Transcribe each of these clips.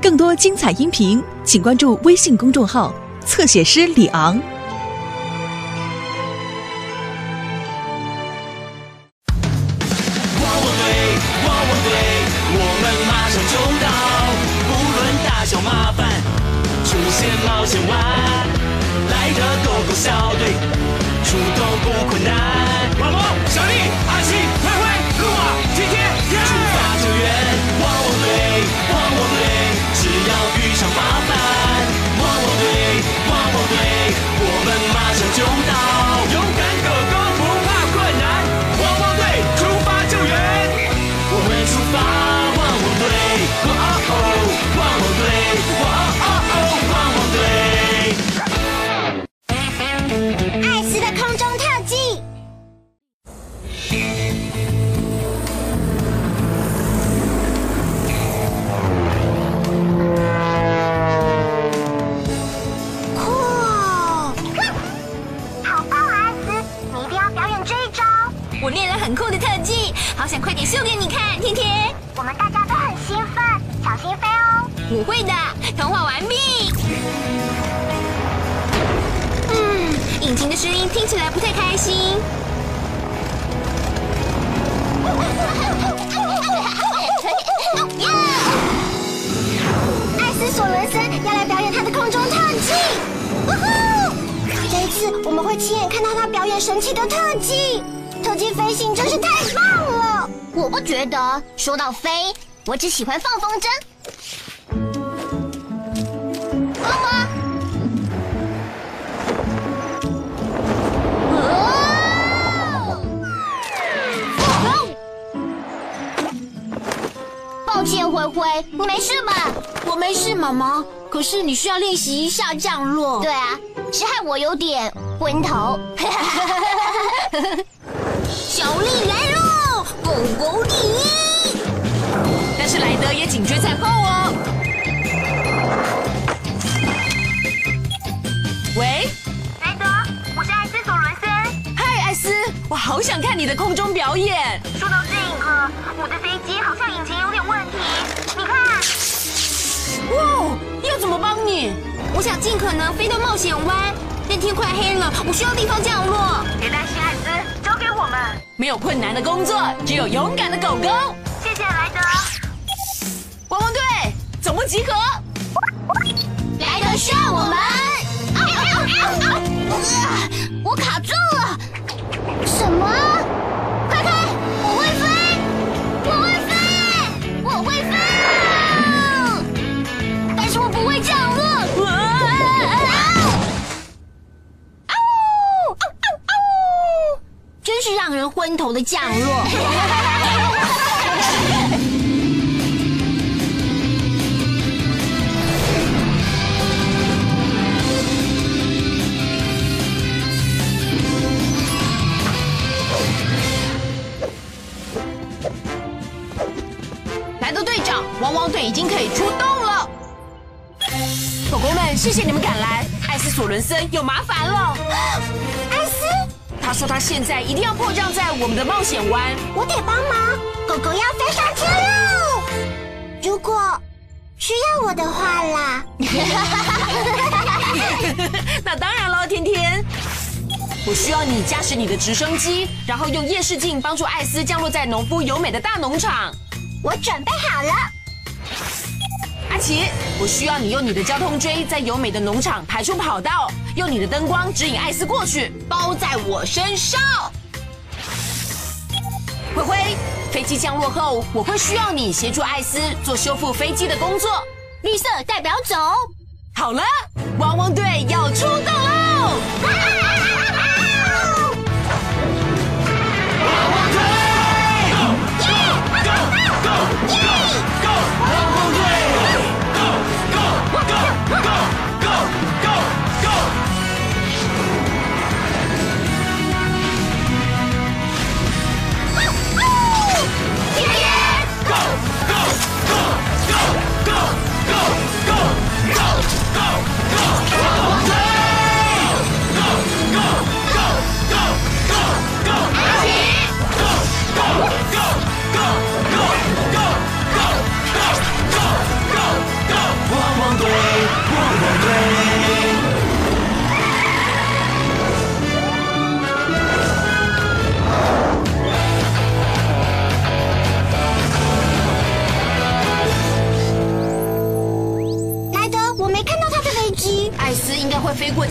更多精彩音频，请关注微信公众号“侧写师李昂”。汪汪队，汪汪队，我们马上就到，不论大小麻烦，出现冒险湾，来的狗狗小队，出动不困难。好想快点秀给你看，天天。我们大家都很兴奋，小心飞哦。我会的，通话完毕。嗯，引擎的声音听起来不太开心。艾斯索伦森要来表演他的空中特技。这一次我们会亲眼看到他表演神奇的特技，特技飞行真是太棒了。我不觉得。说到飞，我只喜欢放风筝。抱歉，灰灰，你没事吧？我没事，妈妈。可是你需要练习一下降落。对啊，是害我有点昏头。小丽来喽，狗狗第一。但是莱德也紧追在后哦。喂，莱德，我是艾斯索伦森。嗨，艾斯，我好想看你的空中表演。说到这个，我的飞机好像引擎有点问题。你看，哇，要怎么帮你？我想尽可能飞到冒险湾，但天快黑了，我需要地方降落。给我们。没有困难的工作，只有勇敢的狗狗。谢谢莱德。汪汪队，总部集合。莱德需要我们。的降落。莱德队长，汪汪队已经可以出动了。狗狗们，谢谢你们赶来。艾斯索伦森有麻烦了。他说他现在一定要迫降在我们的冒险湾。我得帮忙，狗狗要飞上天喽。如果需要我的话啦。那当然了，天天。我需要你驾驶你的直升机，然后用夜视镜帮助艾斯降落在农夫优美的大农场。我准备好了。奇，我需要你用你的交通锥在优美的农场排出跑道，用你的灯光指引艾斯过去，包在我身上。灰灰，飞机降落后，我会需要你协助艾斯做修复飞机的工作。绿色代表走。好了，汪汪队要出动喽！过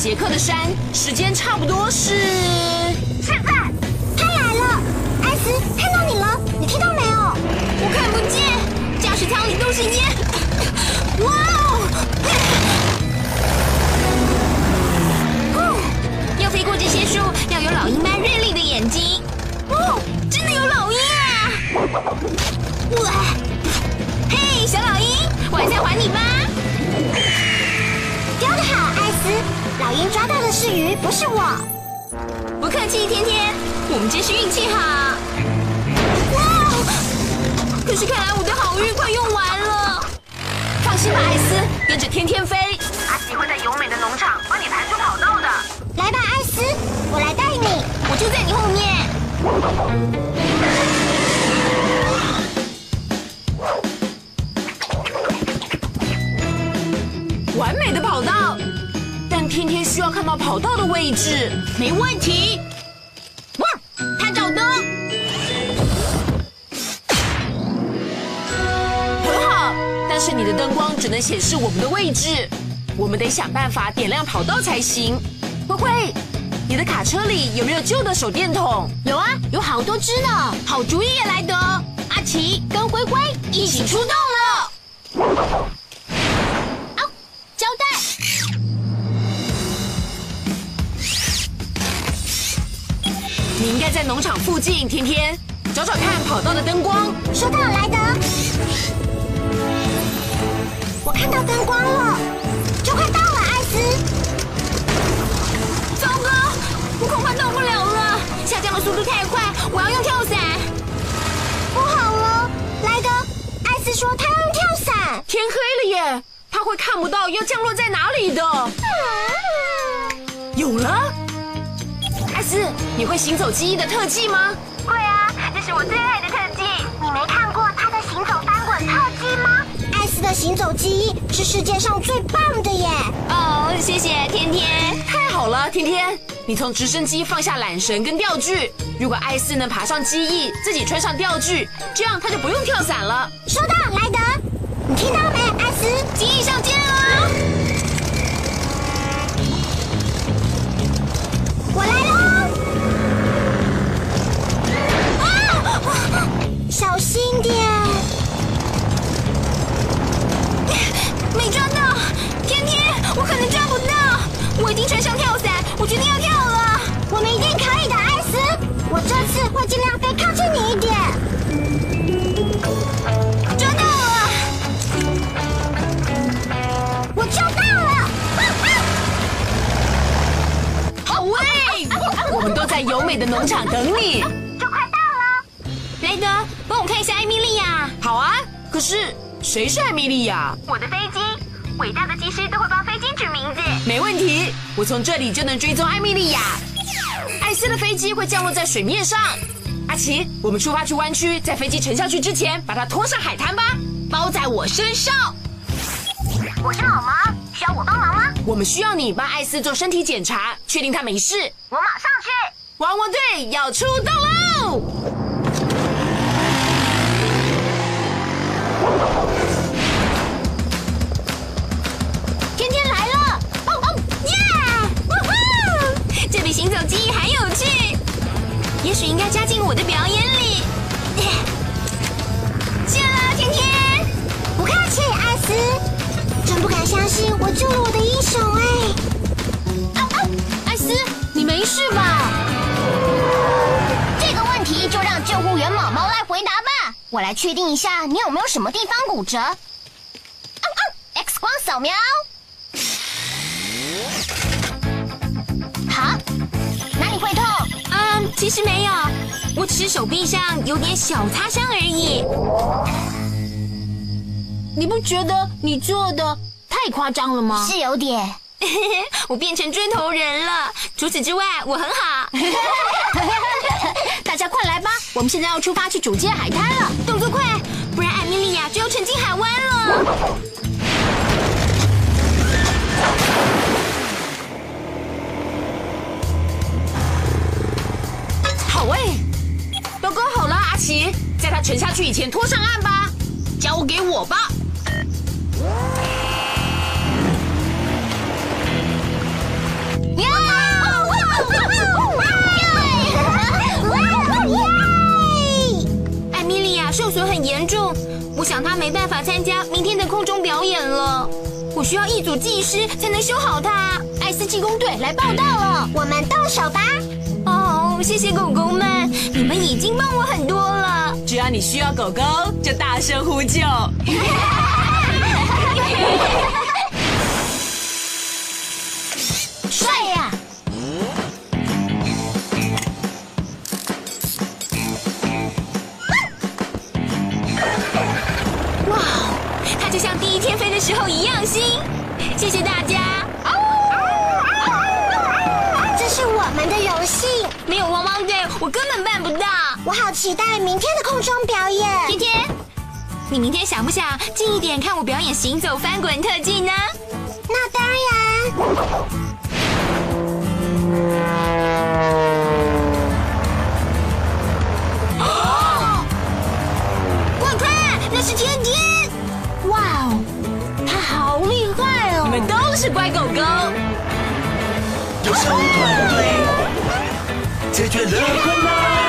杰克的山，时间差不多是现在，他来了，艾斯，看到你了，你听到没有？我看不见，驾驶舱里都是烟。哇哦！要飞过这些树，要有老鹰般锐利的眼睛。哦，真的有老鹰啊！老鹰抓到的是鱼，不是我。不客气，天天，我们真是运气好。哇！可是看来我的好运快用完了。放心吧，艾斯，跟着天天飞。阿奇会在优美的农场帮你排出跑道的。来吧，艾斯，我来带你。我就在你后面。天天需要看到跑道的位置。没问题。哇，探照灯，很好，但是你的灯光只能显示我们的位置，我们得想办法点亮跑道才行。灰灰，你的卡车里有没有旧的手电筒？有啊，有好多只呢。好主意也来得，阿奇跟灰灰一起出动了。农场附近，天天找找看跑道的灯光。收到，莱德。我看到灯光了，就快到了，艾斯。糟糕，我恐怕到不了了，下降的速度太快，我要用跳伞。不好了，莱德，艾斯说他要用跳伞。天黑了耶，他会看不到要降落在哪里的。有了，艾斯，你会行走记忆的特技吗？会啊，这是我最爱的特技。你没看过他的行走翻滚特技吗？艾斯的行走记忆是世界上最棒的耶！哦，谢谢天天。太好了，天天，你从直升机放下缆绳跟吊具。如果艾斯能爬上机翼，自己穿上吊具，这样他就不用跳伞了。收到，莱德。你听到没，美的农场等你。就快到了。雷德，帮我看一下艾米莉亚。好啊，可是谁是艾米莉亚？我的飞机，伟大的机师都会帮飞机取名字。没问题，我从这里就能追踪艾米莉亚。艾斯的飞机会降落在水面上。阿奇，我们出发去湾区，在飞机沉下去之前，把它拖上海滩吧，包在我身上。我是老毛，需要我帮忙吗？我们需要你帮艾斯做身体检查，确定他没事。我马上去。汪汪队要出动喽！天天来了！哦哦耶！呜呼！这比行走记忆还有趣，也许应该加进我的表演里。谢了，天天。不客气，艾斯。真不敢相信我救了我的英雄哎！啊啊，艾斯，你没事吧？救护员毛毛来回答吧。我来确定一下你有没有什么地方骨折。，X 光扫描。好，哪里会痛？嗯，其实没有，我只是手臂上有点小擦伤而已。你不觉得你做的太夸张了吗？是有点。我变成追头人了。除此之外，我很好。我们现在要出发去主街海滩了，动作快，不然艾米莉亚就要沉进海湾了。好诶，都勾好了，阿奇，在他沉下去以前拖上岸吧，损很严重，我想他没办法参加明天的空中表演了。我需要一组技师才能修好它。艾斯技工队来报道了，我们动手吧。哦，谢谢狗狗们，你们已经帮我很多了。只要你需要狗狗，就大声呼救。我根本办不到。我好期待明天的空中表演。天天，你明天想不想近一点看我表演行走翻滚特技呢？那当然。我看那是天天。哇哦，他好厉害哦！你们都是乖狗狗。优秀团队解决了困难。